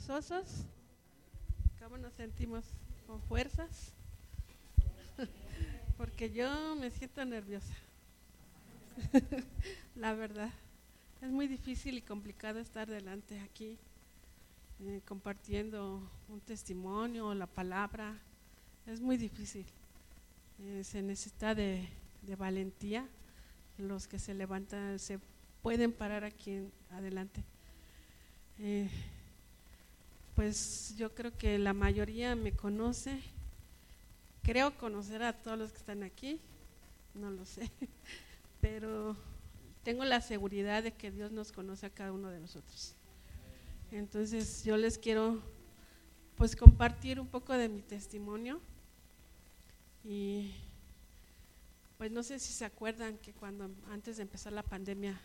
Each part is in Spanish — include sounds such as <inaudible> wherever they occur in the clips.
gozosos? ¿Cómo nos sentimos con fuerzas? <laughs> Porque yo me siento nerviosa. <laughs> La verdad. Es muy difícil y complicado estar delante aquí eh, compartiendo un testimonio la palabra. Es muy difícil. Eh, se necesita de, de, valentía. Los que se levantan se pueden parar aquí en, adelante. Eh, pues yo creo que la mayoría me conoce. Creo conocer a todos los que están aquí. No lo sé. <laughs> Pero tengo la seguridad de que Dios nos conoce a cada uno de nosotros. Entonces yo les quiero pues compartir un poco de mi testimonio y pues no sé si se acuerdan que cuando antes de empezar la pandemia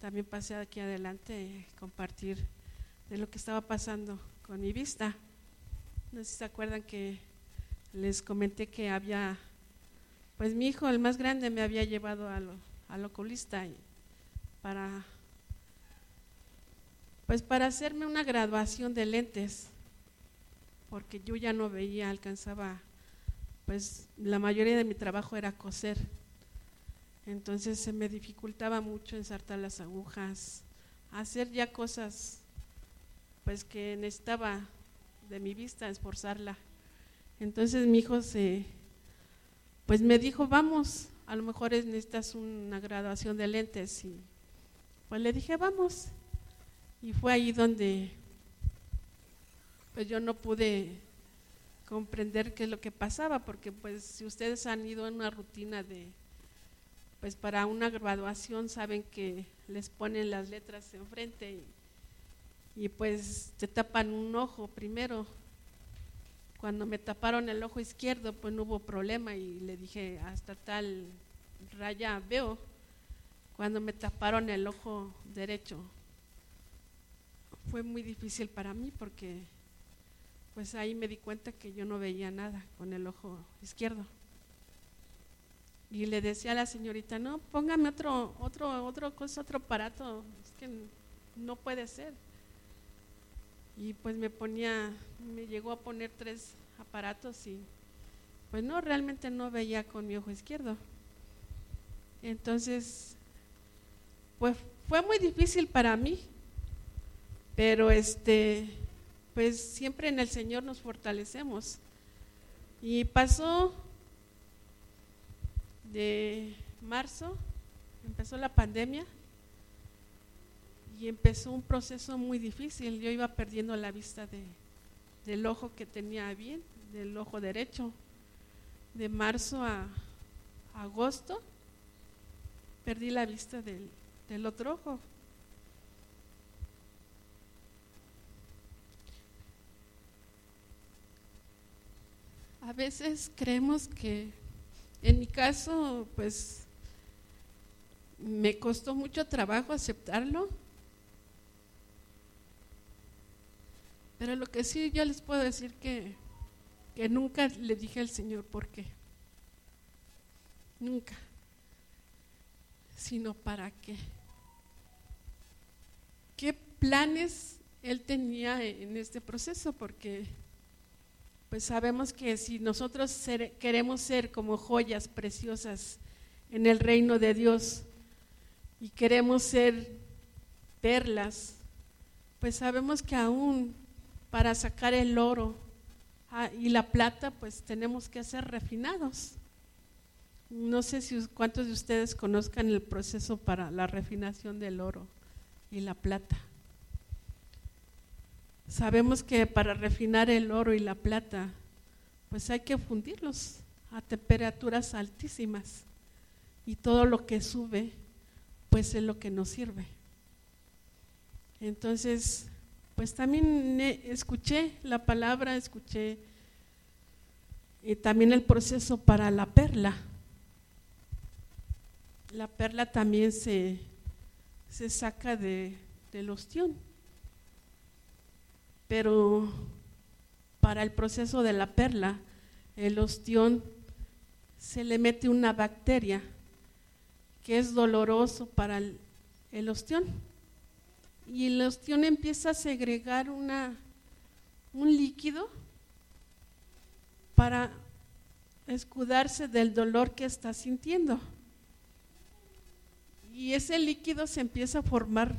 también pasé aquí adelante compartir de lo que estaba pasando con mi vista. No sé si se acuerdan que les comenté que había, pues mi hijo, el más grande, me había llevado a lo, al oculista para pues para hacerme una graduación de lentes, porque yo ya no veía, alcanzaba, pues la mayoría de mi trabajo era coser. Entonces se me dificultaba mucho ensartar las agujas, hacer ya cosas pues que necesitaba de mi vista esforzarla. Entonces mi hijo se pues me dijo, "Vamos, a lo mejor necesitas una graduación de lentes y pues le dije, "Vamos." Y fue ahí donde pues yo no pude comprender qué es lo que pasaba, porque pues si ustedes han ido en una rutina de, pues para una graduación saben que les ponen las letras enfrente y, y pues te tapan un ojo primero. Cuando me taparon el ojo izquierdo, pues no hubo problema y le dije, hasta tal raya veo. Cuando me taparon el ojo derecho, fue muy difícil para mí porque pues ahí me di cuenta que yo no veía nada con el ojo izquierdo. Y le decía a la señorita, no, póngame otro, otro, otro cosa, otro aparato, es que no puede ser. Y pues me ponía, me llegó a poner tres aparatos y pues no, realmente no veía con mi ojo izquierdo. Entonces, pues fue muy difícil para mí pero este, pues siempre en el Señor nos fortalecemos. Y pasó de marzo, empezó la pandemia y empezó un proceso muy difícil. Yo iba perdiendo la vista de, del ojo que tenía bien, del ojo derecho. De marzo a, agosto perdí la vista del, del otro ojo. A veces creemos que, en mi caso, pues me costó mucho trabajo aceptarlo, pero lo que sí yo les puedo decir que, que nunca le dije al Señor por qué, nunca, sino para qué. ¿Qué planes Él tenía en este proceso? Porque pues sabemos que si nosotros queremos ser como joyas preciosas en el reino de Dios y queremos ser perlas, pues sabemos que aún para sacar el oro ah, y la plata, pues tenemos que ser refinados. No sé si cuántos de ustedes conozcan el proceso para la refinación del oro y la plata. Sabemos que para refinar el oro y la plata, pues hay que fundirlos a temperaturas altísimas y todo lo que sube, pues es lo que nos sirve. Entonces, pues también escuché la palabra, escuché y también el proceso para la perla. La perla también se, se saca de, del ostión pero para el proceso de la perla, el ostión se le mete una bacteria que es doloroso para el, ostión. Y el ostión empieza a segregar una, un líquido para escudarse del dolor que está sintiendo. Y ese líquido se empieza a formar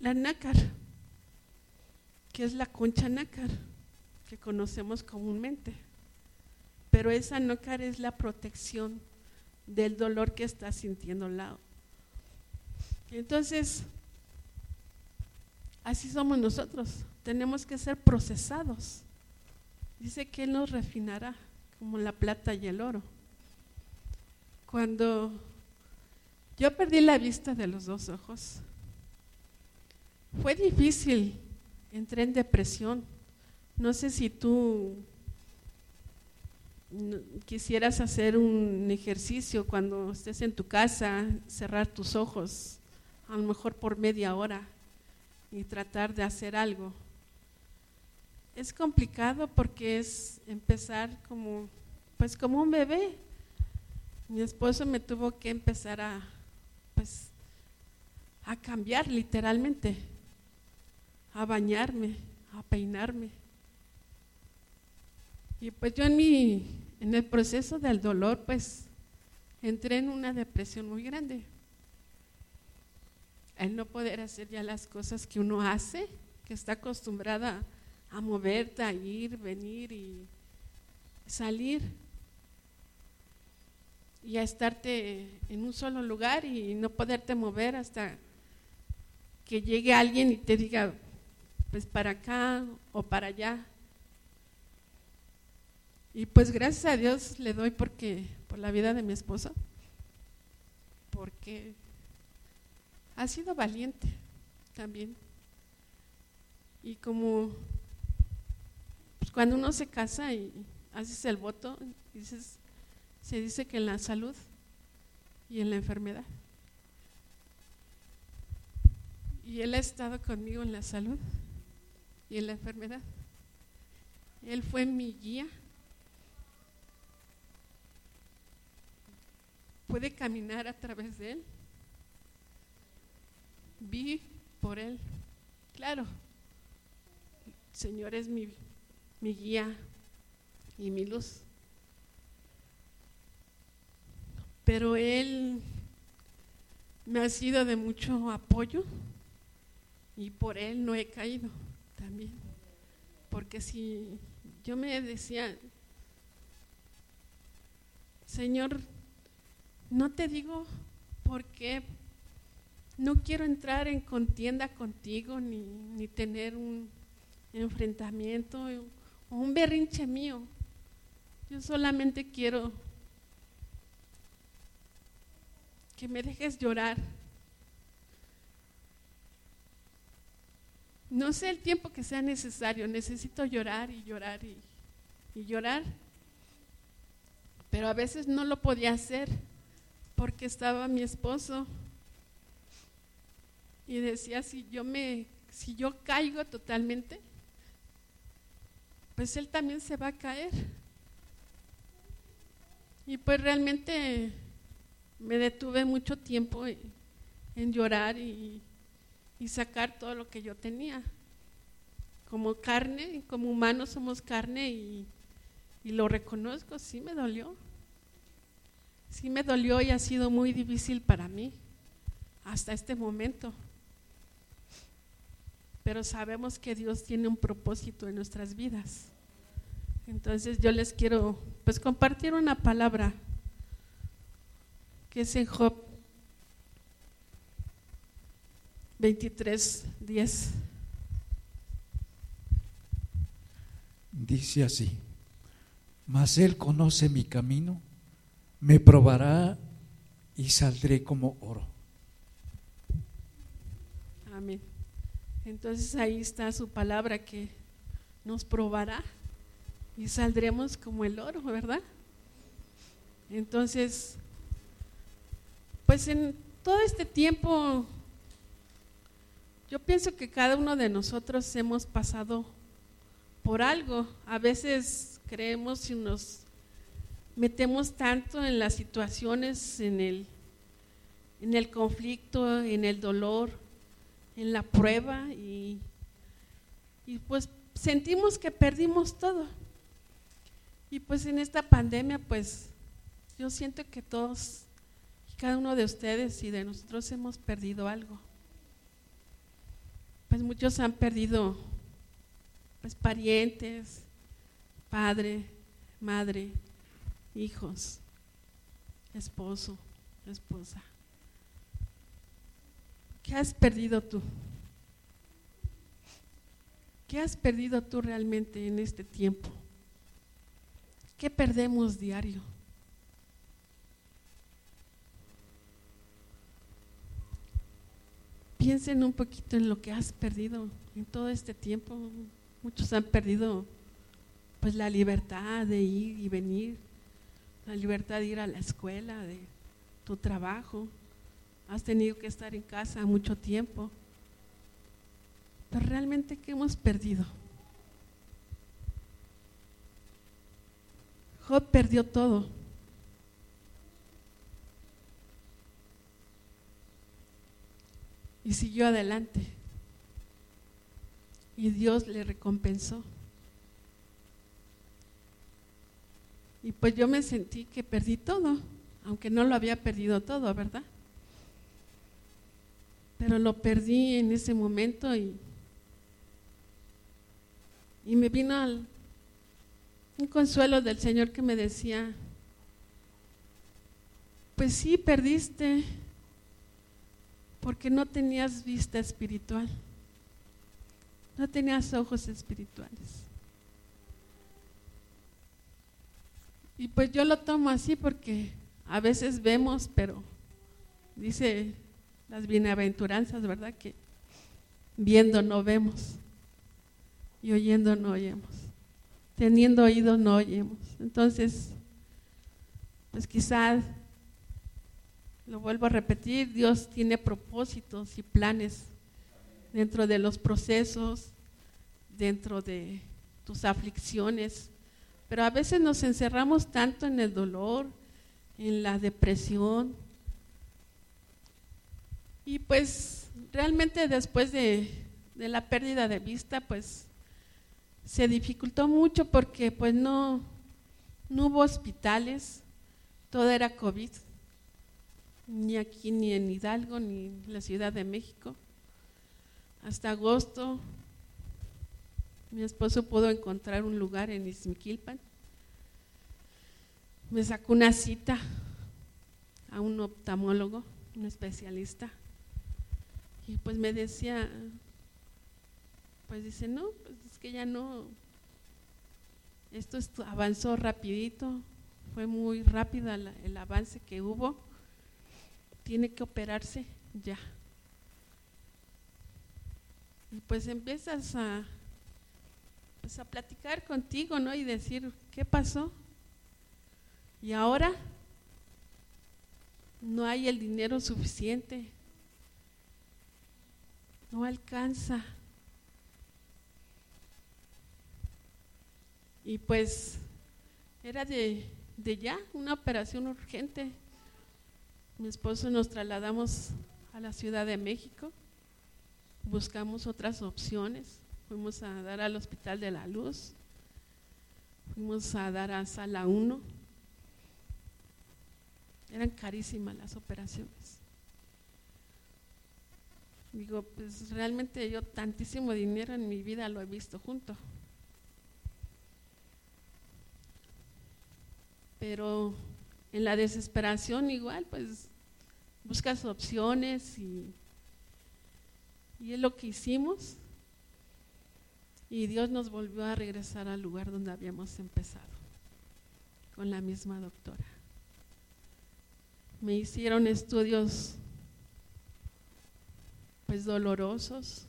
la nácar, que es la concha nácar que conocemos comúnmente. Pero esa nácar es la protección del dolor que está sintiendo lado. Entonces, así somos nosotros, tenemos que ser procesados. Dice que Él nos refinará como la plata y el oro. Cuando yo perdí la vista de los dos ojos, fue difícil, entré en depresión. No sé si tú quisieras hacer un ejercicio cuando estés en tu casa, cerrar tus ojos, a lo mejor por media hora, y tratar de hacer algo. Es complicado porque es empezar como, pues como un bebé. Mi esposo me tuvo que empezar a, pues, a cambiar literalmente, a bañarme, a peinarme. Y pues yo en mi en el proceso del dolor, pues entré en una depresión muy grande. El no poder hacer ya las cosas que uno hace, que está acostumbrada a moverte, a ir, venir y salir. Y a estarte en un solo lugar y no poderte mover hasta que llegue alguien y te diga, pues para acá o para allá. Y pues gracias a Dios le doy porque por la vida de mi esposo, porque ha sido valiente también. Y como pues cuando uno se casa y haces el voto, dices, se dice que en la salud y en la enfermedad. Y él ha estado conmigo en la salud y en la enfermedad. Él fue mi guía puede caminar a través de Él. Vi por Él. Claro, Señor es mi, mi guía y mi luz. Pero Él me ha sido de mucho apoyo y por Él no he caído también. Porque si yo me decía, Señor, no te digo por qué no quiero entrar en contienda contigo ni, tener un enfrentamiento o un berrinche mío. Yo solamente quiero que me dejes llorar. No sé el tiempo que sea necesario, necesito llorar y llorar y, y llorar, pero a veces no lo podía hacer porque estaba mi esposo y decía si yo me si yo caigo totalmente pues él también se va a caer. Y pues realmente me detuve mucho tiempo en, llorar y, y, sacar todo lo que yo tenía. Como carne como humanos somos carne y, y lo reconozco sí me dolió. Sí me dolió y ha sido muy difícil para mí hasta este momento. Pero sabemos que Dios tiene un propósito en nuestras vidas. Entonces yo les quiero pues compartir una palabra que es en Job 23, 10. Dice así, mas Él conoce mi camino me probará y saldré como oro. Amén. Entonces ahí está su palabra que nos probará y saldremos como el oro, ¿verdad? Entonces, pues en todo este tiempo, yo pienso que cada uno de nosotros hemos pasado por algo. A veces creemos y nos metemos tanto en las situaciones, en el, en el conflicto, en el dolor, en la prueba y, y pues sentimos que perdimos todo. Y pues en esta pandemia, pues yo siento que todos, cada uno de ustedes y de nosotros hemos perdido algo. Pues muchos han perdido pues parientes, padre, madre, hijos, esposo, esposa. ¿Qué has perdido tú? ¿Qué has perdido tú realmente en este tiempo? ¿Qué perdemos diario? Piensen un poquito en lo que has perdido en todo este tiempo. Muchos han perdido pues la libertad de ir y venir, la libertad de ir a la escuela, de tu trabajo. Has tenido que estar en casa mucho tiempo. Pero realmente, ¿qué hemos perdido? Job perdió todo. Y siguió adelante. Y Dios le recompensó. Y pues yo me sentí que perdí todo, aunque no lo había perdido todo, ¿verdad? Pero lo perdí en ese momento y, y me vino un consuelo del Señor que me decía, pues sí, perdiste porque no tenías vista espiritual, no tenías ojos espirituales. Y pues yo lo tomo así porque a veces vemos, pero dice las bienaventuranzas, ¿verdad? Que viendo no vemos y oyendo no oyemos. Teniendo oído no oyemos. Entonces, pues quizás, lo vuelvo a repetir, Dios tiene propósitos y planes dentro de los procesos, dentro de tus aflicciones, pero a veces nos encerramos tanto en el dolor, en la depresión. Y pues realmente después de, la pérdida de vista, pues se dificultó mucho porque pues no, no hubo hospitales, todo era COVID, ni aquí ni en Hidalgo ni en la Ciudad de México. Hasta agosto mi esposo pudo encontrar un lugar en Izmiquilpan. Me sacó una cita a un oftalmólogo, un especialista. Y pues me decía, pues dice, no, pues es que ya no, esto avanzó rapidito, fue muy rápido el avance que hubo, tiene que operarse ya. Y pues empiezas a, pues a platicar contigo, ¿no? Y decir, ¿qué pasó? Y ahora no hay el dinero suficiente, no alcanza. Y pues era de, de ya una operación urgente. Mi esposo nos trasladamos a la Ciudad de México, buscamos otras opciones fuimos a dar al Hospital de la Luz, fuimos a dar a Sala 1. Eran carísimas las operaciones. Digo, pues realmente yo tantísimo dinero en mi vida lo he visto junto. Pero en la desesperación igual, pues buscas opciones y, y es lo que hicimos. Y Dios nos volvió a regresar al lugar donde habíamos empezado, con la misma doctora. Me hicieron estudios pues dolorosos,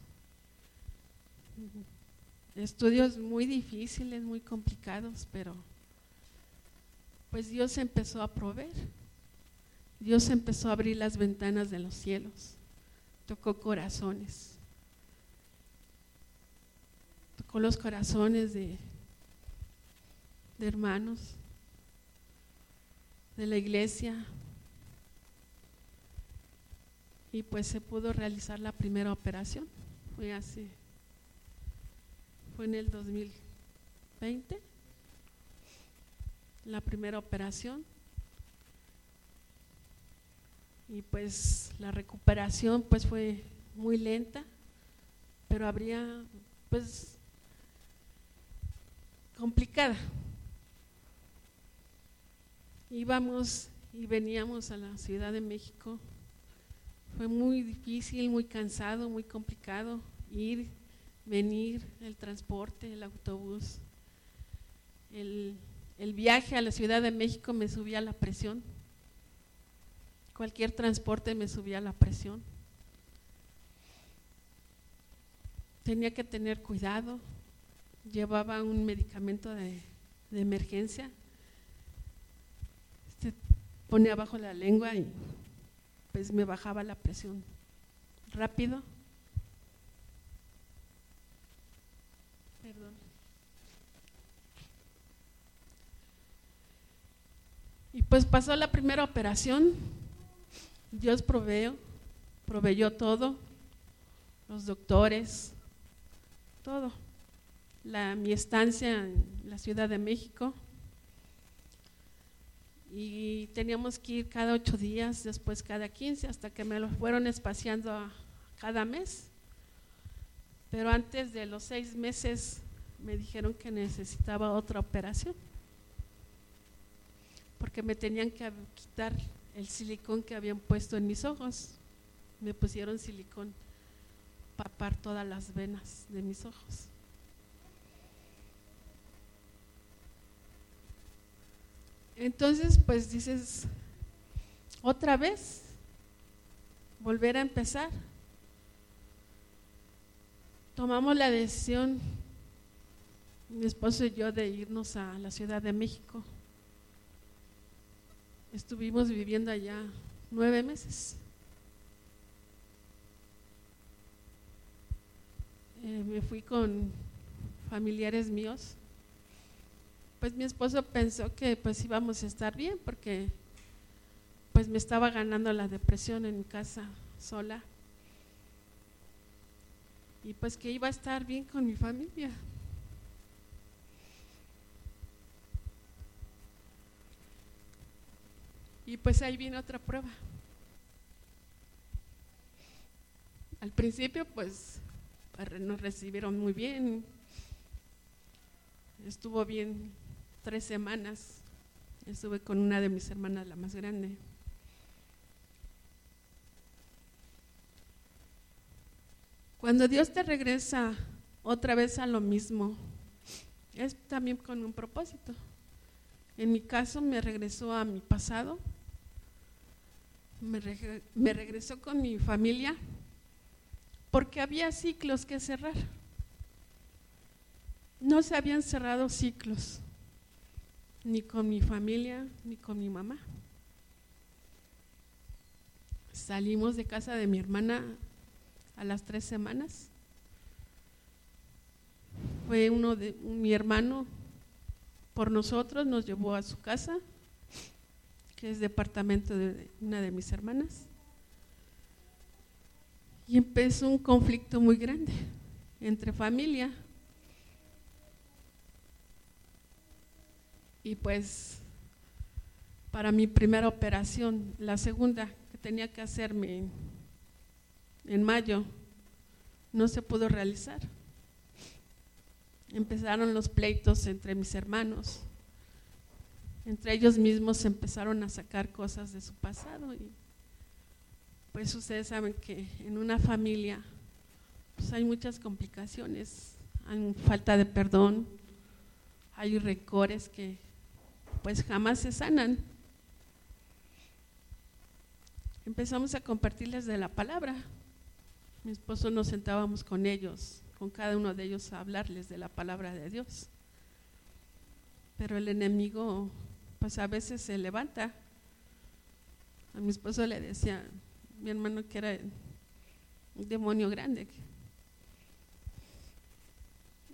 estudios muy difíciles, muy complicados, pero pues Dios empezó a proveer. Dios empezó a abrir las ventanas de los cielos, tocó corazones. Tocó los corazones de, de hermanos de la iglesia y pues se pudo realizar la primera operación. Fue hace fue en el 2020, la primera operación. Y pues la recuperación pues fue muy lenta, pero habría pues complicada. Íbamos y veníamos a la Ciudad de México. Fue muy difícil, muy cansado, muy complicado ir, venir, el transporte, el autobús. El, el viaje a la Ciudad de México me subía la presión. Cualquier transporte me subía la presión. Tenía que tener cuidado. Llevaba un medicamento de, de emergencia ponía abajo la lengua y pues me bajaba la presión rápido. Perdón. Y pues pasó la primera operación, Dios proveó, proveyó todo, los doctores, todo. La, mi estancia en la Ciudad de México, y teníamos que ir cada ocho días, después cada quince, hasta que me lo fueron espaciando cada mes. Pero antes de los seis meses me dijeron que necesitaba otra operación, porque me tenían que quitar el silicón que habían puesto en mis ojos. Me pusieron silicón para papar todas las venas de mis ojos. Entonces, pues dices, otra vez, volver a empezar. Tomamos la decisión, mi esposo y yo, de irnos a la Ciudad de México. Estuvimos viviendo allá nueve meses. Eh, me fui con familiares míos pues mi esposo pensó que pues íbamos a estar bien porque pues me estaba ganando la depresión en casa sola y pues que iba a estar bien con mi familia. Y pues ahí viene otra prueba. Al principio pues nos recibieron muy bien, estuvo bien tres semanas. Estuve con una de mis hermanas, la más grande. Cuando Dios te regresa otra vez a lo mismo, es también con un propósito. En mi caso me regresó a mi pasado, me, regresó con mi familia, porque había ciclos que cerrar. No se habían cerrado ciclos ni con mi familia, ni con mi mamá. Salimos de casa de mi hermana a las tres semanas. Fue uno de mi hermano por nosotros, nos llevó a su casa, que es departamento de una de mis hermanas. Y empezó un conflicto muy grande entre familia y pues para mi primera operación, la segunda que tenía que hacerme en, mayo, no se pudo realizar. Empezaron los pleitos entre mis hermanos. Entre ellos mismos empezaron a sacar cosas de su pasado y pues ustedes saben que en una familia pues hay muchas complicaciones, hay falta de perdón, hay rencores que pues jamás se sanan. Empezamos a compartirles de la palabra. Mi esposo nos sentábamos con ellos, con cada uno de ellos a hablarles de la palabra de Dios. Pero el enemigo, pues a veces se levanta. A mi esposo le decía, mi hermano que era un demonio grande.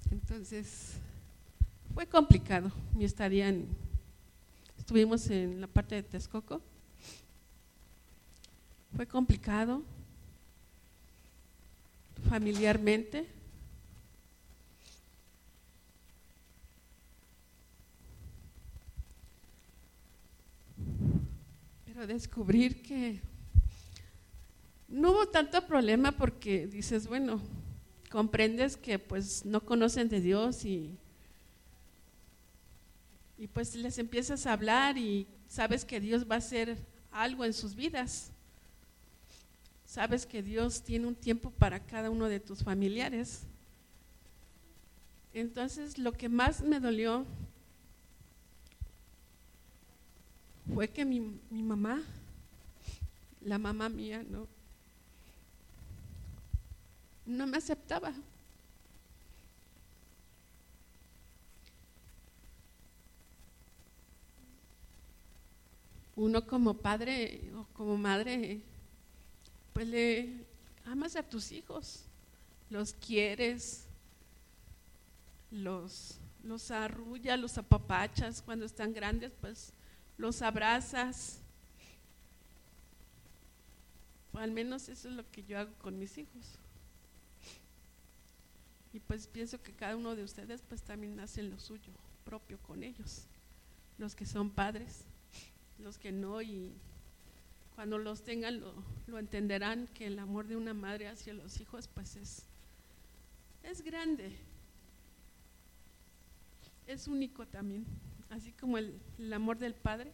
Entonces, fue complicado mi estadía en, estuvimos en la parte de Texcoco. Fue complicado familiarmente. Pero descubrir que no hubo tanto problema porque dices, bueno, comprendes que pues no conocen de Dios y y pues les empiezas a hablar y sabes que Dios va a hacer algo en sus vidas. Sabes que Dios tiene un tiempo para cada uno de tus familiares. Entonces lo que más me dolió fue que mi, mi mamá, la mamá mía, ¿no? no me aceptaba. Uno como padre o como madre, pues le amas a tus hijos, los quieres, los, los arrulla, los apapachas cuando están grandes, pues los abrazas. al menos eso es lo que yo hago con mis hijos. Y pues pienso que cada uno de ustedes pues también hace lo suyo propio con ellos, los que son padres, los que no y cuando los tengan lo, entenderán que el amor de una madre hacia los hijos pues es, es grande, es único también, así como el, el amor del padre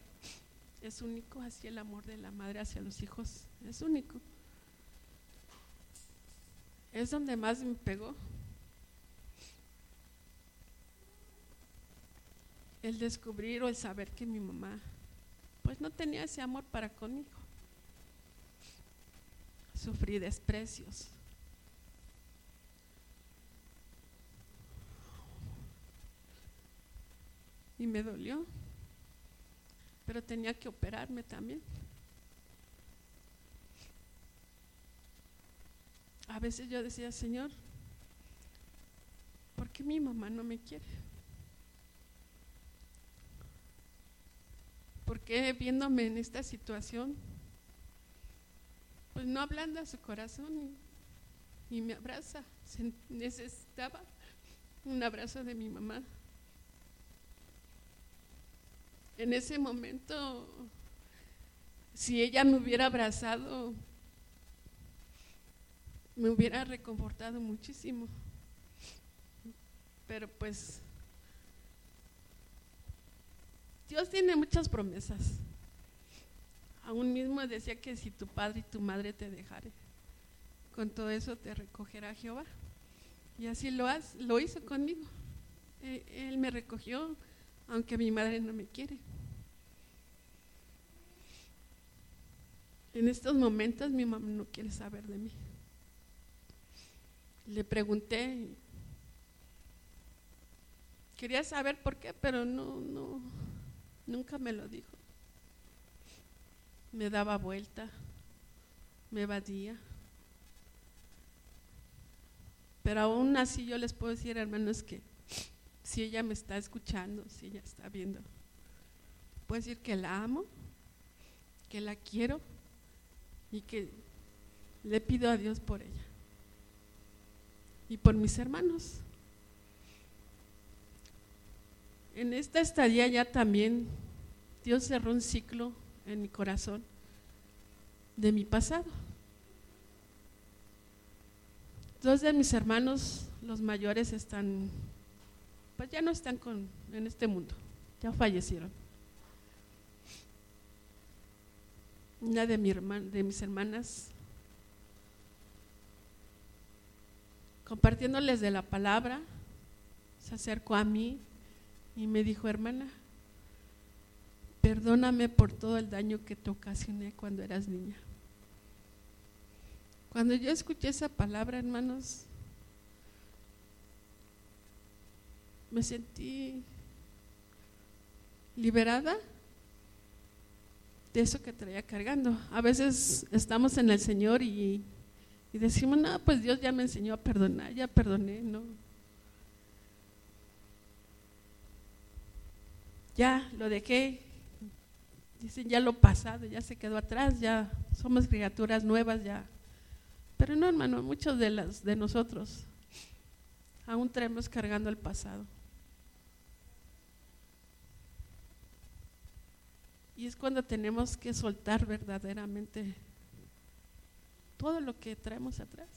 es único, así el amor de la madre hacia los hijos es único. Es donde más me pegó el descubrir o el saber que mi mamá pues no tenía ese amor para conmigo. Sufrí desprecios. Y me dolió, pero tenía que operarme también. A veces yo decía, Señor, ¿por qué mi mamá no me quiere? Porque viéndome en esta situación, pues no ablanda su corazón y, me abraza. necesitaba un abrazo de mi mamá. En ese momento, si ella me hubiera abrazado, me hubiera reconfortado muchísimo. Pero pues Dios tiene muchas promesas. Aún mismo decía que si tu padre y tu madre te dejaren, con todo eso te recogerá Jehová. Y así lo, lo hizo conmigo. E, él me recogió, aunque mi madre no me quiere. En estos momentos mi mamá no quiere saber de mí. Le pregunté, quería saber por qué, pero no, no, Nunca me lo dijo. Me daba vuelta, me evadía. Pero aún así yo les puedo decir, hermanos, que si ella me está escuchando, si ella está viendo, puedo decir que la amo, que la quiero y que le pido a Dios por ella y por mis hermanos. En esta estadía ya también Dios cerró un ciclo en mi corazón de mi pasado. Dos de mis hermanos, los mayores, están, pues ya no están con, en este mundo, ya fallecieron. Una de, de mis hermanas, compartiéndoles de la palabra, se acercó a mí y me dijo, hermana, perdóname por todo el daño que te ocasioné cuando eras niña. Cuando yo escuché esa palabra, hermanos, me sentí liberada de eso que traía cargando. A veces estamos en el Señor y, y decimos, no, pues Dios ya me enseñó a perdonar, ya perdoné, no, ya lo dejé, dicen ya lo pasado, ya se quedó atrás, ya somos criaturas nuevas ya. Pero no, hermano, muchos de las de nosotros aún traemos cargando el pasado. Y es cuando tenemos que soltar verdaderamente todo lo que traemos atrás.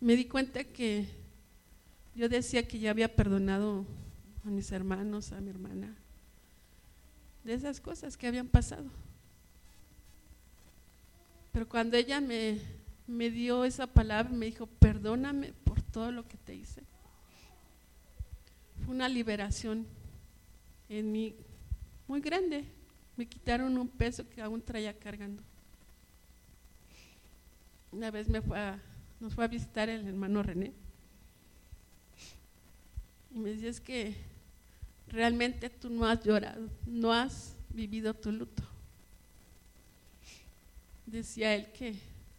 Me di cuenta que yo decía que ya había perdonado a mis hermanos, a mi hermana, de esas cosas que habían pasado. Pero cuando ella me, me dio esa palabra, me dijo, perdóname por todo lo que te hice. Fue una liberación en mí muy grande. Me quitaron un peso que aún traía cargando. Una vez me fue nos fue a visitar el hermano René y me decía es que realmente tú no has llorado, no has vivido tu luto. Decía él que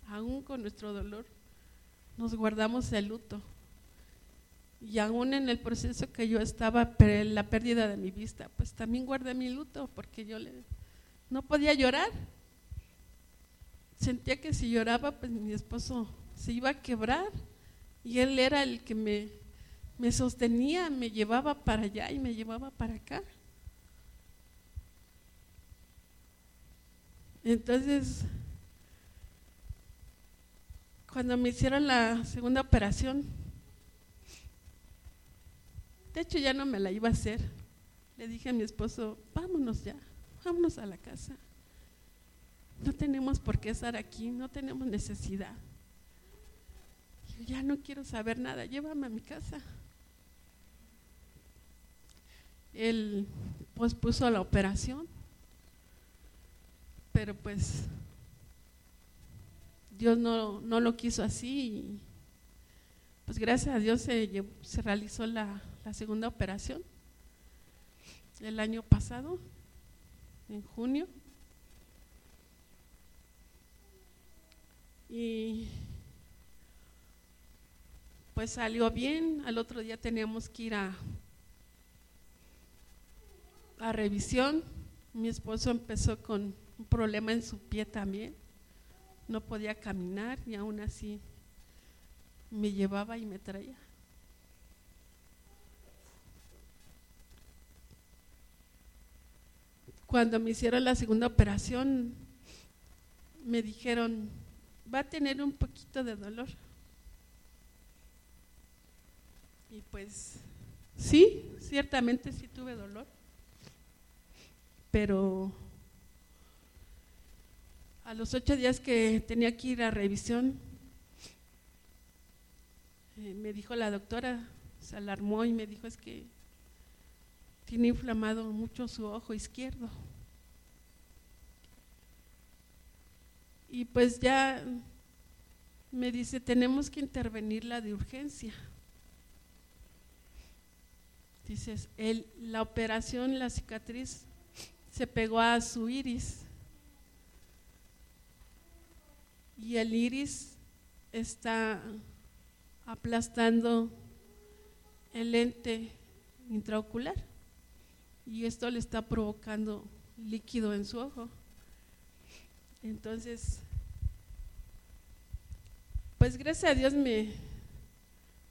aún con nuestro dolor nos guardamos el luto. Y aún en el proceso que yo estaba, la pérdida de mi vista, pues también guardé mi luto porque yo no podía llorar. Sentía que si lloraba, pues mi esposo se iba a quebrar y él era el que me, me sostenía, me llevaba para allá y me llevaba para acá. Entonces, cuando me hicieron la segunda operación, de hecho ya no me la iba a hacer, le dije a mi esposo, vámonos ya, vámonos a la casa. No tenemos por qué estar aquí, no tenemos necesidad. Yo ya no quiero saber nada, llévame a mi casa. Él pospuso la operación, pero pues Dios no, lo quiso así y pues gracias a Dios se, se realizó la, la segunda operación el año pasado, en junio. Y pues salió bien, al otro día teníamos que ir a, a revisión. Mi esposo empezó con un problema en su pie también, no podía caminar y aún así me llevaba y me traía. Cuando me hicieron la segunda operación, me dijeron, va a tener un poquito de dolor. Y pues sí, ciertamente sí tuve dolor, pero a los ocho días que tenía que ir a revisión, eh, me dijo la doctora, se alarmó y me dijo es que tiene inflamado mucho su ojo izquierdo. Y pues ya me dice, tenemos que intervenirla de urgencia. Dices, el, la operación, la cicatriz se pegó a su iris y el iris está aplastando el lente intraocular y esto le está provocando líquido en su ojo. Entonces, pues gracias a Dios me,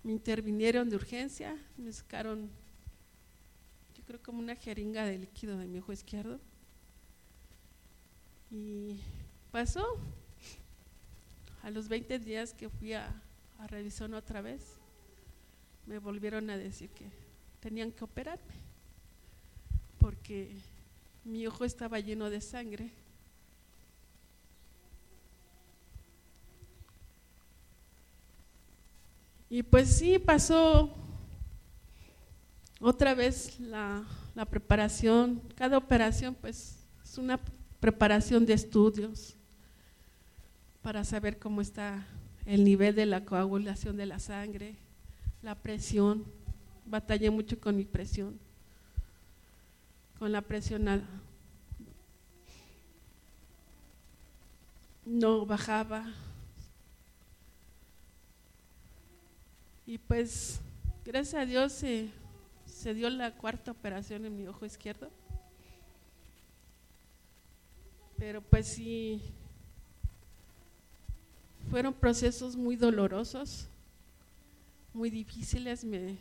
me intervinieron de urgencia, me sacaron creo como una jeringa de líquido de mi ojo izquierdo. Y pasó. A los 20 días que fui a, a revisión otra vez, me volvieron a decir que tenían que operarme, porque mi ojo estaba lleno de sangre. Y pues sí, pasó otra vez la, preparación, cada operación pues es una preparación de estudios para saber cómo está el nivel de la coagulación de la sangre, la presión. Batallé mucho con mi presión, con la presión no bajaba. Y pues, gracias a Dios, eh, se dio la cuarta operación en mi ojo izquierdo. Pero pues sí, fueron procesos muy dolorosos, muy difíciles, me,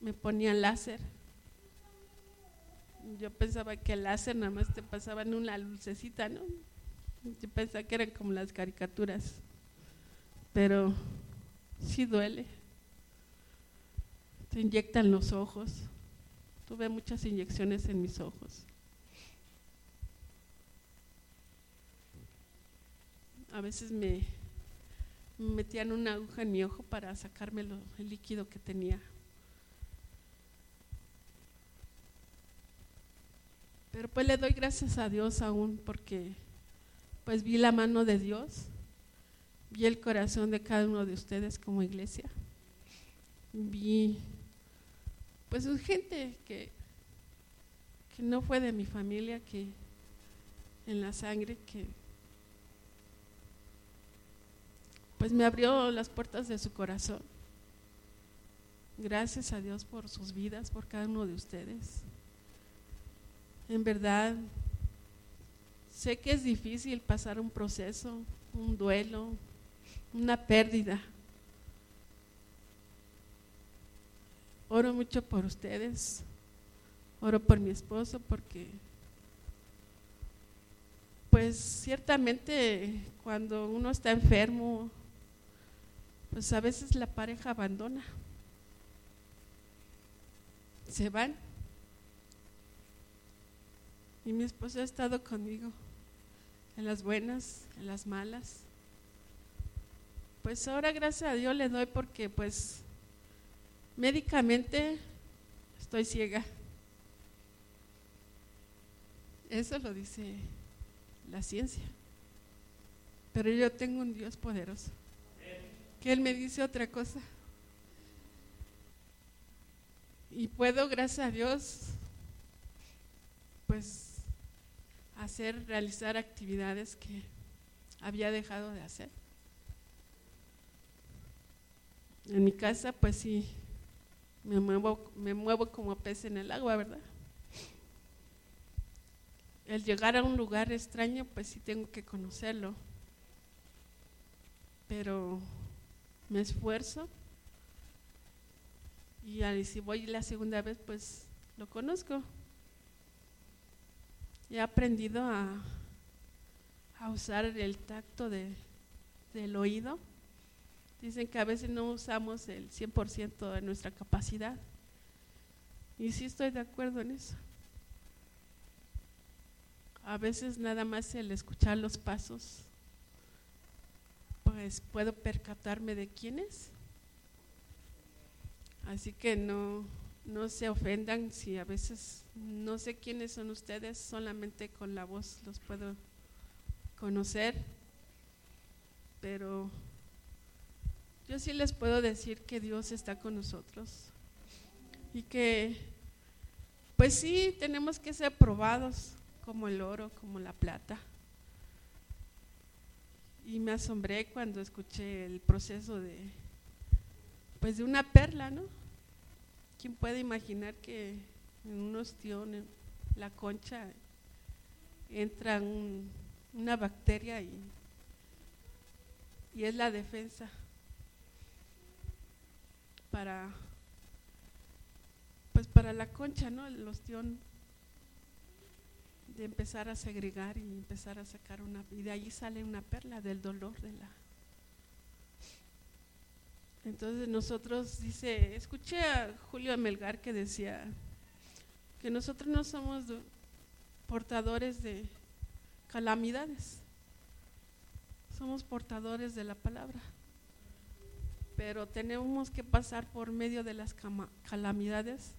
me ponían láser, yo pensaba que el láser nada más te pasaba en una lucecita, ¿no? Yo pensaba que eran como las caricaturas, pero sí duele. Te inyectan los ojos. Tuve muchas inyecciones en mis ojos. A veces me, metían una aguja en mi ojo para sacarme el líquido que tenía. Pero pues le doy gracias a Dios aún porque pues vi la mano de Dios, vi el corazón de cada uno de ustedes como iglesia, vi pues gente que, que no fue de mi familia, que en la sangre, que pues me abrió las puertas de su corazón. Gracias a Dios por sus vidas, por cada uno de ustedes. En verdad, sé que es difícil pasar un proceso, un duelo, una pérdida. Oro mucho por ustedes, oro por mi esposo porque pues ciertamente cuando uno está enfermo, pues a veces la pareja abandona, se van. Y mi esposo ha estado conmigo en las buenas, en las malas. Pues ahora gracias a Dios le doy porque pues médicamente estoy ciega. Eso lo dice la ciencia. Pero yo tengo un Dios poderoso que Él me dice otra cosa. Y puedo, gracias a Dios, pues hacer, realizar actividades que había dejado de hacer. En mi casa, pues sí, me muevo, me muevo como pez en el agua, ¿verdad? El llegar a un lugar extraño, pues sí tengo que conocerlo. Pero me esfuerzo y si voy la segunda vez, pues lo conozco. He aprendido a, a usar el tacto de, del oído. Dicen que a veces no usamos el 100% de nuestra capacidad. Y sí estoy de acuerdo en eso. A veces nada más el escuchar los pasos pues puedo percatarme de quién es. Así que no, no se ofendan si a veces no sé quiénes son ustedes, solamente con la voz los puedo conocer, pero yo sí les puedo decir que Dios está con nosotros y que pues sí tenemos que ser probados como el oro, como la plata y me asombré cuando escuché el proceso de pues de una perla, ¿no? ¿Quién puede imaginar que en un ostión, la concha, entra una bacteria y, y es la defensa para pues para la concha, ¿no? El ostión de empezar a segregar y empezar a sacar una, y de ahí sale una perla del dolor de la... Entonces nosotros, dice, escuché a Julio Amelgar que decía que nosotros no somos portadores de calamidades, somos portadores de la palabra, pero tenemos que pasar por medio de las calamidades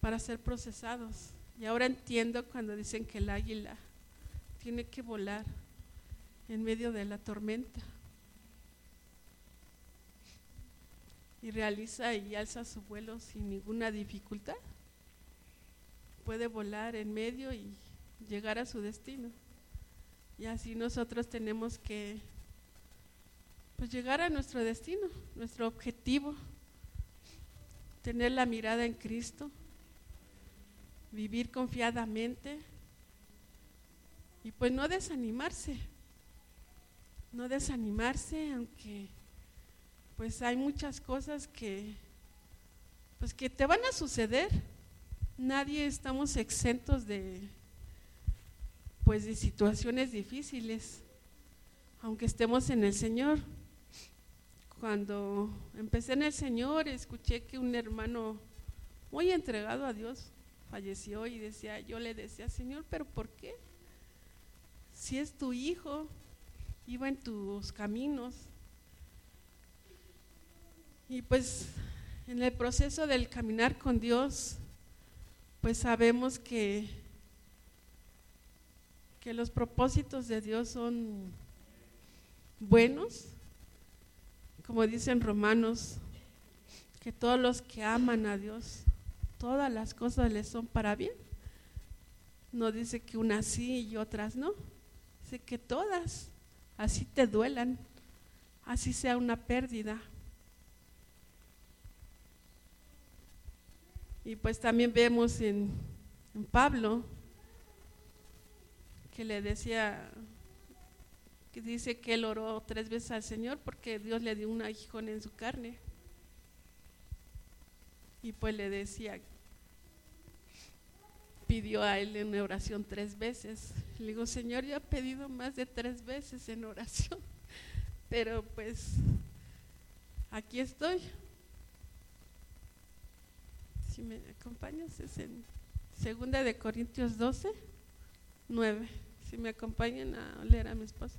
para ser procesados y ahora entiendo cuando dicen que el águila tiene que volar en medio de la tormenta. Y realiza y alza su vuelo sin ninguna dificultad. Puede volar en medio y llegar a su destino. Y así nosotros tenemos que pues llegar a nuestro destino, nuestro objetivo, tener la mirada en Cristo, vivir confiadamente y pues no desanimarse, no desanimarse aunque pues hay muchas cosas que pues que te van a suceder, nadie estamos exentos de pues de situaciones difíciles, aunque estemos en el Señor. Cuando empecé en el Señor, escuché que un hermano muy entregado a Dios falleció y decía, yo le decía, Señor, pero ¿por qué? Si es tu hijo, iba en tus caminos. Y pues en el proceso del caminar con Dios, pues sabemos que, que los propósitos de Dios son buenos, como dicen Romanos, que todos los que aman a Dios, todas las cosas les son para bien. No dice que unas sí y otras no, dice que todas, así te duelan, así sea una pérdida. Y pues también vemos en, Pablo que le decía, dice que él oró tres veces al Señor porque Dios le dio un aguijón en su carne. Y pues le decía, pidió a él en oración tres veces. Le digo, Señor, yo he pedido más de tres veces en oración, <laughs> pero pues aquí estoy si me acompañas, es en Segunda de Corintios 12, 9. Si me acompañan a leer a mi esposa.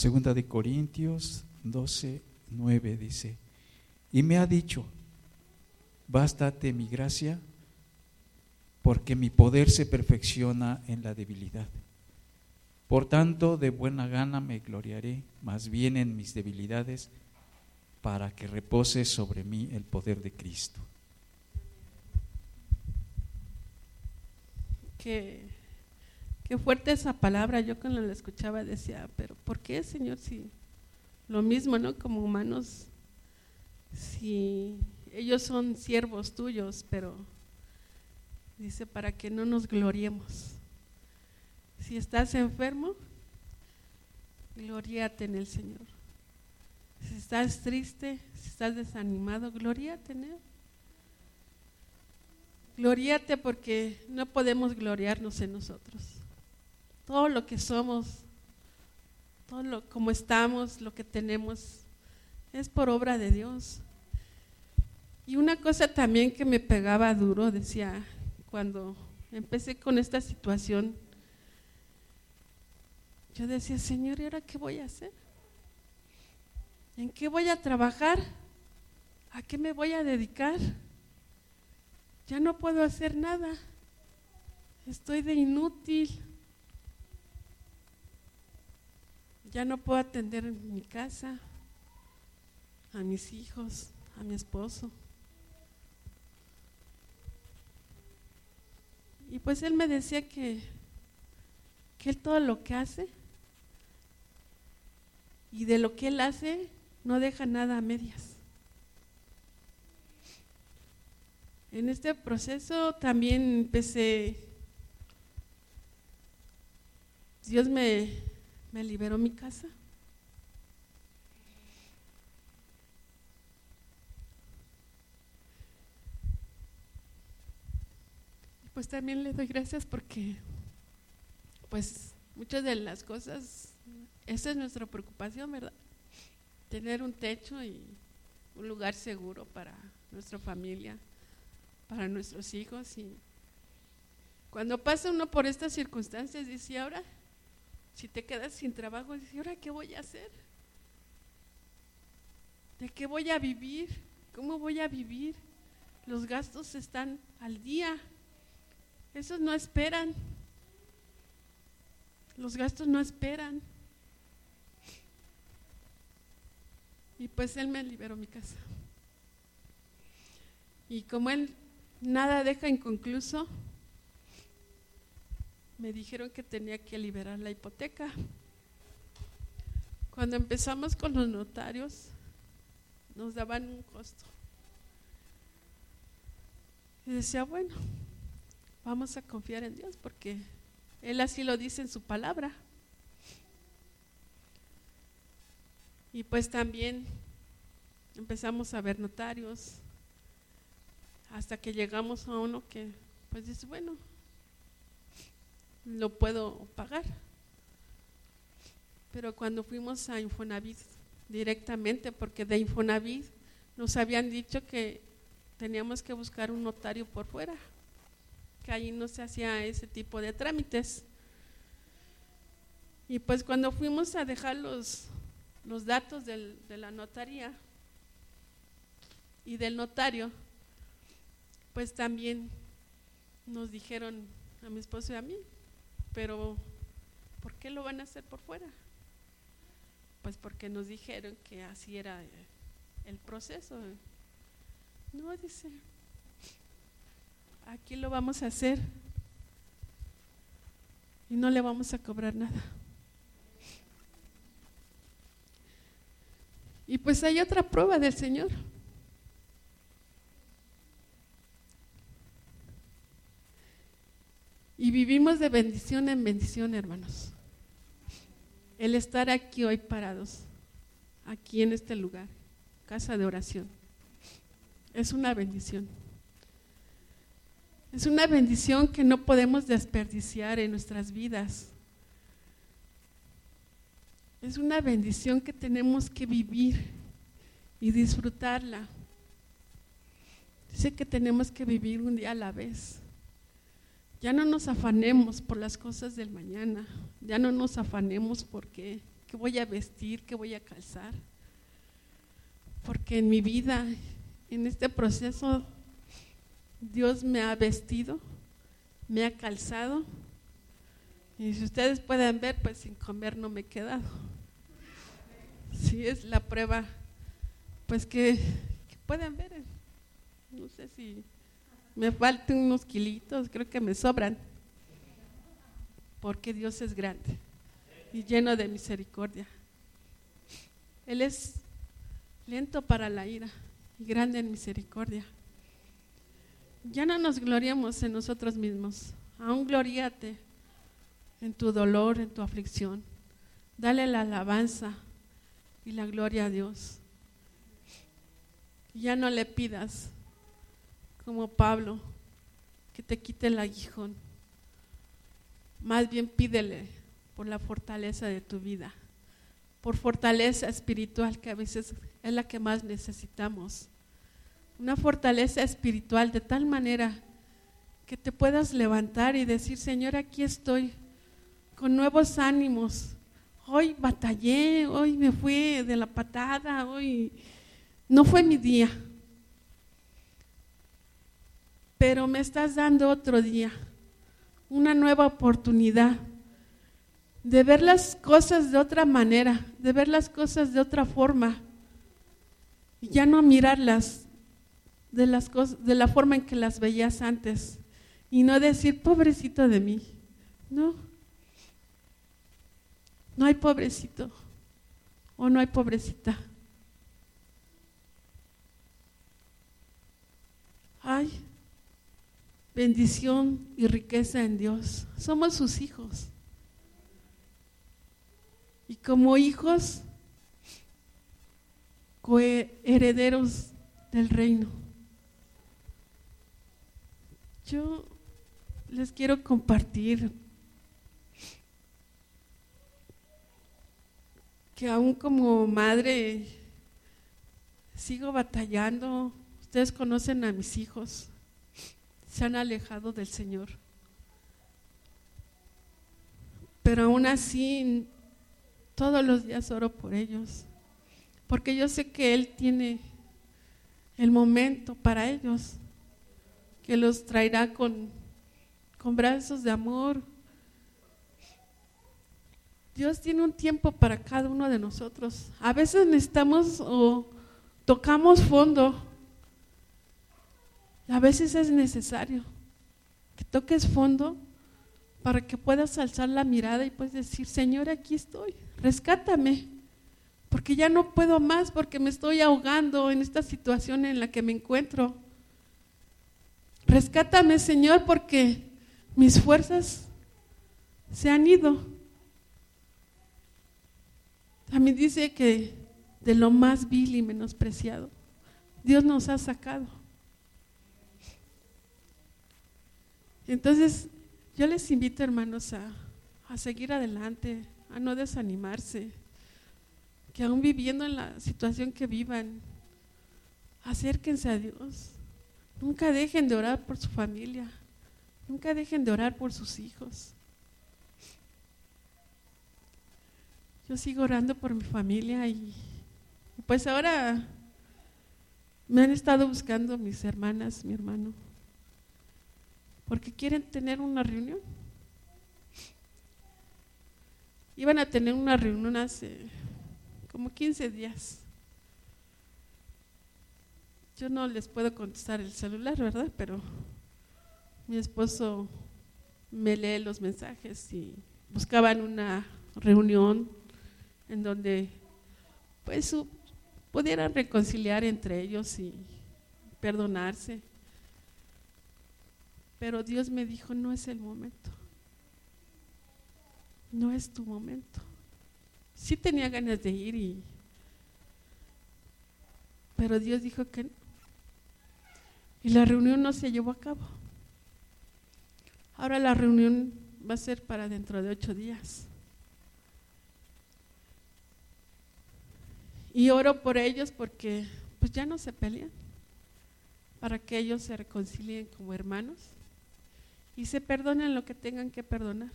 Segunda de Corintios 12, 9 dice, y me ha dicho, bástate mi gracia porque mi poder se perfecciona en la debilidad. Por tanto, de buena gana me gloriaré más bien en mis debilidades, para que repose sobre mí el poder de Cristo. Qué fuerte esa palabra. Yo cuando la escuchaba decía, pero ¿por qué, Señor? Si lo mismo, ¿no? Como humanos, si ellos son siervos tuyos, pero Dice, para que no nos gloriemos. Si estás enfermo, gloriate en el Señor. Si estás triste, si estás desanimado, gloriate en Él. Gloriate porque no podemos gloriarnos en nosotros. Todo lo que somos, todo lo como estamos, lo que tenemos, es por obra de Dios. Y una cosa también que me pegaba duro, decía, cuando empecé con esta situación, yo decía, Señor, ¿y ahora qué voy a hacer? ¿En qué voy a trabajar? ¿A qué me voy a dedicar? Ya no puedo hacer nada. Estoy de inútil. Ya no puedo atender en mi casa, a mis hijos, a mi esposo. Y pues él me decía que, que él todo lo que hace y de lo que él hace no deja nada a medias. En este proceso también empecé, Dios me, me liberó mi casa. pues también le doy gracias porque pues muchas de las cosas, esa es nuestra preocupación, ¿verdad? Tener un techo y un lugar seguro para nuestra familia, para nuestros hijos y cuando pasa uno por estas circunstancias dice, ahora, si te quedas sin trabajo, dice, ahora, ¿qué voy a hacer? ¿De qué voy a vivir? ¿Cómo voy a vivir? Los gastos están al día. Esos no esperan. Los gastos no esperan. Y pues él me liberó mi casa. Y como él nada deja inconcluso, me dijeron que tenía que liberar la hipoteca. Cuando empezamos con los notarios, nos daban un costo. Y decía, bueno, vamos a confiar en Dios porque Él así lo dice en su palabra. Y pues también empezamos a ver notarios hasta que llegamos a uno que pues dice, bueno, lo puedo pagar. Pero cuando fuimos a Infonavit directamente, porque de Infonavit nos habían dicho que teníamos que buscar un notario por fuera, que allí no se hacía ese tipo de trámites. Y pues cuando fuimos a dejar los, los datos del, de la notaría y del notario, pues también nos dijeron a mi esposo y a mí, pero ¿por qué lo van a hacer por fuera? Pues porque nos dijeron que así era el proceso. No, dice, aquí lo vamos a hacer y no le vamos a cobrar nada. Y pues hay otra prueba del Señor. Y vivimos de bendición en bendición, hermanos. El estar aquí hoy parados, aquí en este lugar, casa de oración, es una bendición. Es una bendición que no podemos desperdiciar en nuestras vidas. Es una bendición que tenemos que vivir y disfrutarla. Dice que tenemos que vivir un día a la vez. Ya no nos afanemos por las cosas del mañana, ya no nos afanemos por qué, voy a vestir, qué voy a calzar. Porque en mi vida, en este proceso, Dios me ha vestido, me ha calzado. Y si ustedes pueden ver, pues sin comer no me he quedado. Sí, es la prueba, pues que, que pueden ver. No sé si me faltan unos kilitos, creo que me sobran, porque Dios es grande y lleno de misericordia. Él es lento para la ira y grande en misericordia. Ya no nos gloriamos en nosotros mismos, aún gloríate en tu dolor, en tu aflicción. Dale la alabanza y la gloria a Dios. Ya no le pidas como Pablo, que te quite el aguijón. Más bien pídele por la fortaleza de tu vida, por fortaleza espiritual que a veces es la que más necesitamos. Una fortaleza espiritual de tal manera que te puedas levantar y decir, Señor, aquí estoy con nuevos ánimos. Hoy batallé, hoy me fui de la patada, hoy no fue mi día pero me estás dando otro día, una nueva oportunidad de ver las cosas de otra manera, de ver las cosas de otra forma y ya no mirarlas de, las de la forma en que las veías antes y no decir, pobrecito de mí, no, no hay pobrecito o no hay pobrecita. Ay, bendición y riqueza en Dios. Somos sus hijos. Y como hijos, herederos del reino. Yo les quiero compartir que aún como madre sigo batallando. Ustedes conocen a mis hijos se han alejado del Señor. Pero aún así, todos los días oro por ellos, porque yo sé que Él tiene el momento para ellos, que los traerá con, con brazos de amor. Dios tiene un tiempo para cada uno de nosotros. A veces necesitamos o tocamos fondo a veces es necesario que toques fondo para que puedas alzar la mirada y puedes decir, Señor, aquí estoy, rescátame, porque ya no puedo más, porque me estoy ahogando en esta situación en la que me encuentro. Rescátame, Señor, porque mis fuerzas se han ido. También dice que de lo más vil y menospreciado, Dios nos ha sacado. Entonces, yo les invito, hermanos, a, a seguir adelante, a no desanimarse, que aún viviendo en la situación que vivan, acérquense a Dios. Nunca dejen de orar por su familia. Nunca dejen de orar por sus hijos. Yo sigo orando por mi familia y, pues ahora me han estado buscando mis hermanas, mi hermano, porque quieren tener una reunión. Iban a tener una reunión hace como 15 días. Yo no les puedo contestar el celular, ¿verdad? Pero mi esposo me lee los mensajes y buscaban una reunión en donde pues pudieran reconciliar entre ellos y perdonarse. Pero Dios me dijo, no es el momento. No es tu momento. Sí tenía ganas de ir y pero Dios dijo que no. Y la reunión no se llevó a cabo. Ahora la reunión va a ser para dentro de ocho días. Y oro por ellos porque pues ya no se pelean, para que ellos se reconcilien como hermanos y se perdonen lo que tengan que perdonar.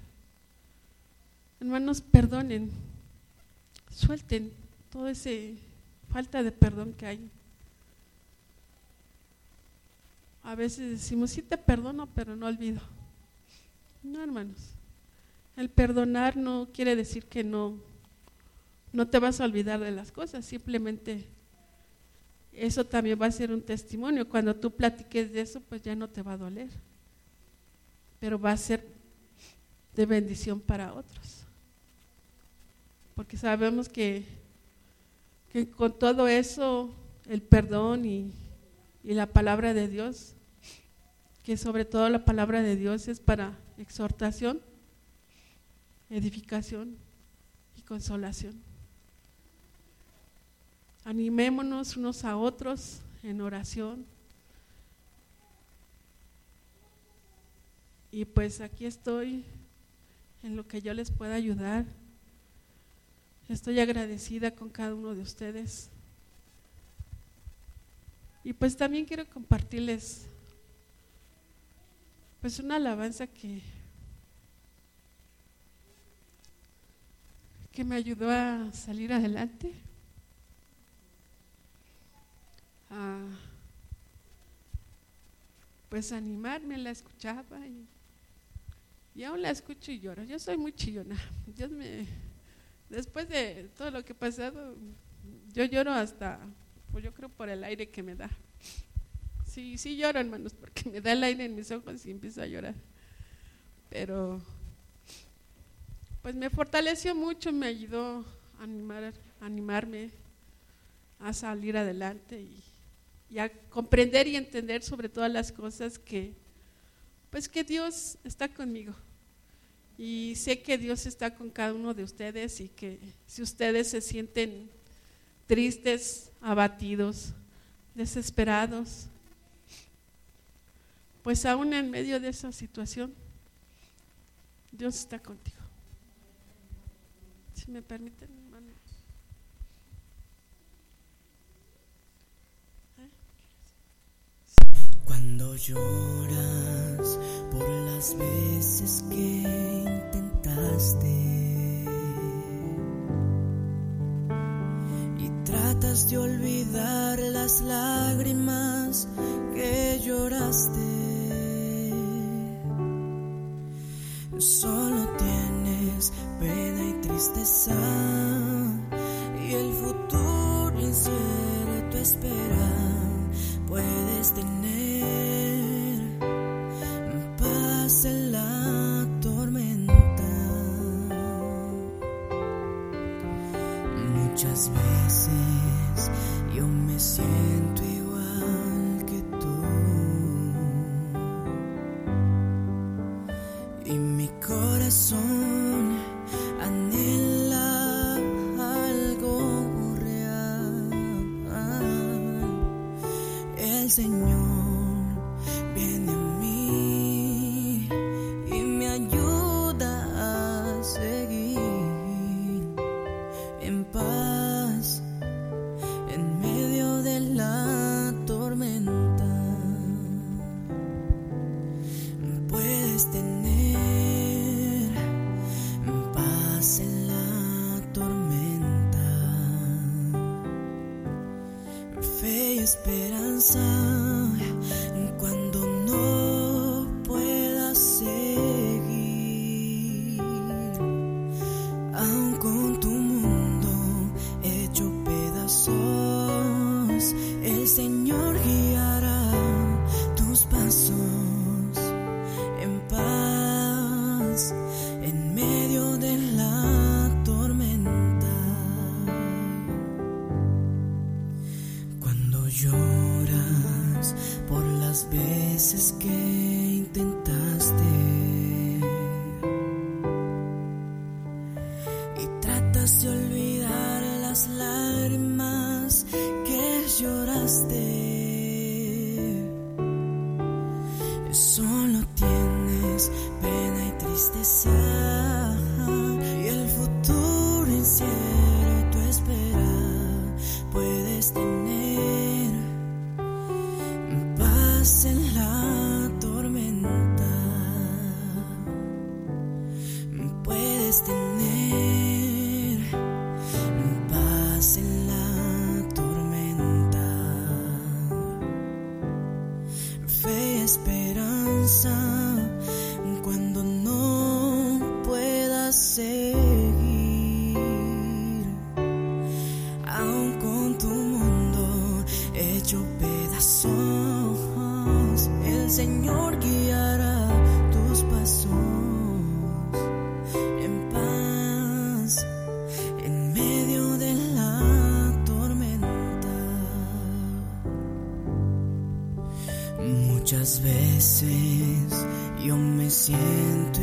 Hermanos, perdonen, suelten toda esa falta de perdón que hay a veces decimos, sí te perdono, pero no olvido. No, hermanos. El perdonar no quiere decir que no, no te vas a olvidar de las cosas, simplemente eso también va a ser un testimonio. Cuando tú platiques de eso, pues ya no te va a doler, pero va a ser de bendición para otros. Porque sabemos que, que con todo eso, el perdón y, y la palabra de Dios que sobre todo la palabra de Dios es para exhortación, edificación y consolación. Animémonos unos a otros en oración. Y pues aquí estoy en lo que yo les pueda ayudar. Estoy agradecida con cada uno de ustedes. Y pues también quiero compartirles pues una alabanza que, que me ayudó a salir adelante. A, pues animarme, la escuchaba y, y aún la escucho y lloro. Yo soy muy chillona. <laughs> Dios me, después de todo lo que he pasado, yo lloro hasta, pues yo creo por el aire que me da. Sí, sí lloro, hermanos, porque me da el aire en mis ojos y empiezo a llorar. Pero, pues me fortaleció mucho, me ayudó a animar, animarme a salir adelante y, y, a comprender y entender sobre todas las cosas que, pues que Dios está conmigo. Y sé que Dios está con cada uno de ustedes y que si ustedes se sienten tristes, abatidos, desesperados, pues aún en medio de esa situación, Dios está contigo. Si me permiten, hermano. Cuando lloras por las veces que intentaste y tratas de olvidar las lágrimas que lloraste. Solo tienes pena y tristeza y el futuro incierto espera. Puedes tener paz en la tormenta. Muchas veces yo me siento esperanza. Cuando me siento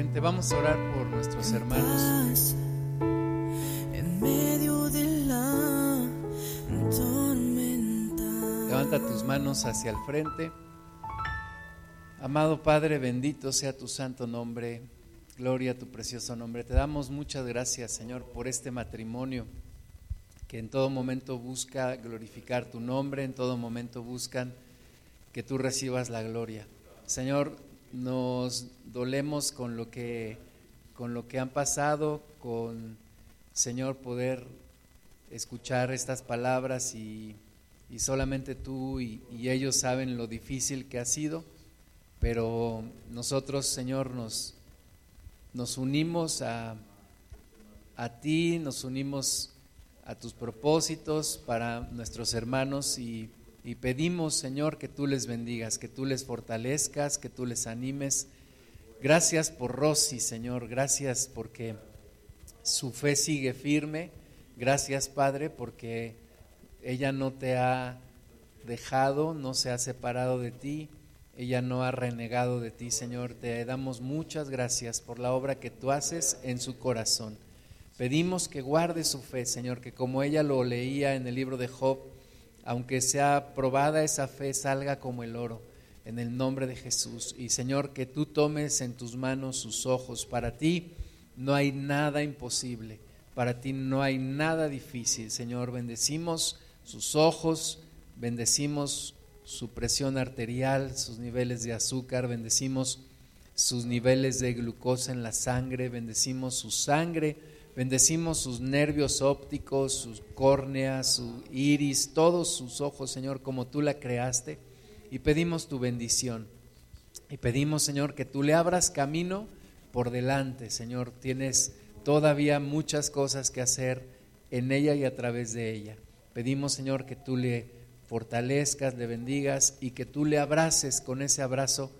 frente. Vamos a orar por nuestros hermanos. En medio de la tormenta. Levanta tus manos hacia el frente. Amado Padre, bendito sea tu santo nombre. Gloria a tu precioso nombre. Te damos muchas gracias, Señor, por este matrimonio que en todo momento busca glorificar tu nombre, en todo momento buscan que tú recibas la gloria. Señor, nos dolemos con lo que con lo que han pasado, con Señor poder escuchar estas palabras y, y solamente tú y, ellos saben lo difícil que ha sido, pero nosotros, Señor, nos, nos unimos a, a ti, nos unimos a tus propósitos para nuestros hermanos y, y pedimos, Señor, que tú les bendigas, que tú les fortalezcas, que tú les animes. Gracias por Rosy, Señor, gracias porque su fe sigue firme. Gracias, Padre, porque ella no te ha dejado, no se ha separado de ti, ella no ha renegado de ti, Señor. Te damos muchas gracias por la obra que tú haces en su corazón. Pedimos que guarde su fe, Señor, que como ella lo leía en el libro de Job, aunque sea probada esa fe, salga como el oro, en el nombre de Jesús. Y Señor, que tú tomes en tus manos sus ojos. Para ti no hay nada imposible, para ti no hay nada difícil. Señor, bendecimos sus ojos, bendecimos su presión arterial, sus niveles de azúcar, bendecimos sus niveles de glucosa en la sangre, bendecimos su sangre, bendecimos sus nervios ópticos, sus córneas, su iris, todos sus ojos, Señor, como tú la creaste, y pedimos tu bendición. Y pedimos, Señor, que tú le abras camino por delante, Señor. Tienes todavía muchas cosas que hacer en ella y a través de ella. Pedimos, Señor, que tú le fortalezcas, le bendigas y que tú le abraces con ese abrazo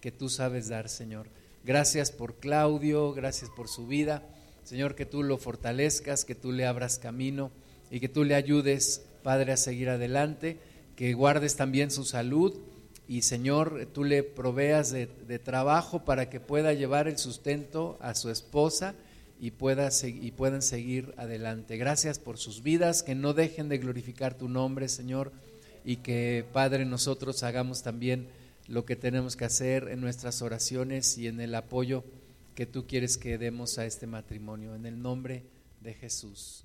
que tú sabes dar, Señor. Gracias por Claudio, gracias por su vida. Señor, que tú lo fortalezcas, que tú le abras camino y que tú le ayudes, Padre, a seguir adelante, que guardes también su salud y, Señor, tú le proveas de, trabajo para que pueda llevar el sustento a su esposa y, pueda, y puedan seguir adelante. Gracias por sus vidas, que no dejen de glorificar tu nombre, Señor, y que, Padre, nosotros hagamos también lo que tenemos que hacer en nuestras oraciones y en el apoyo que tú quieres que demos a este matrimonio. En el nombre de Jesús.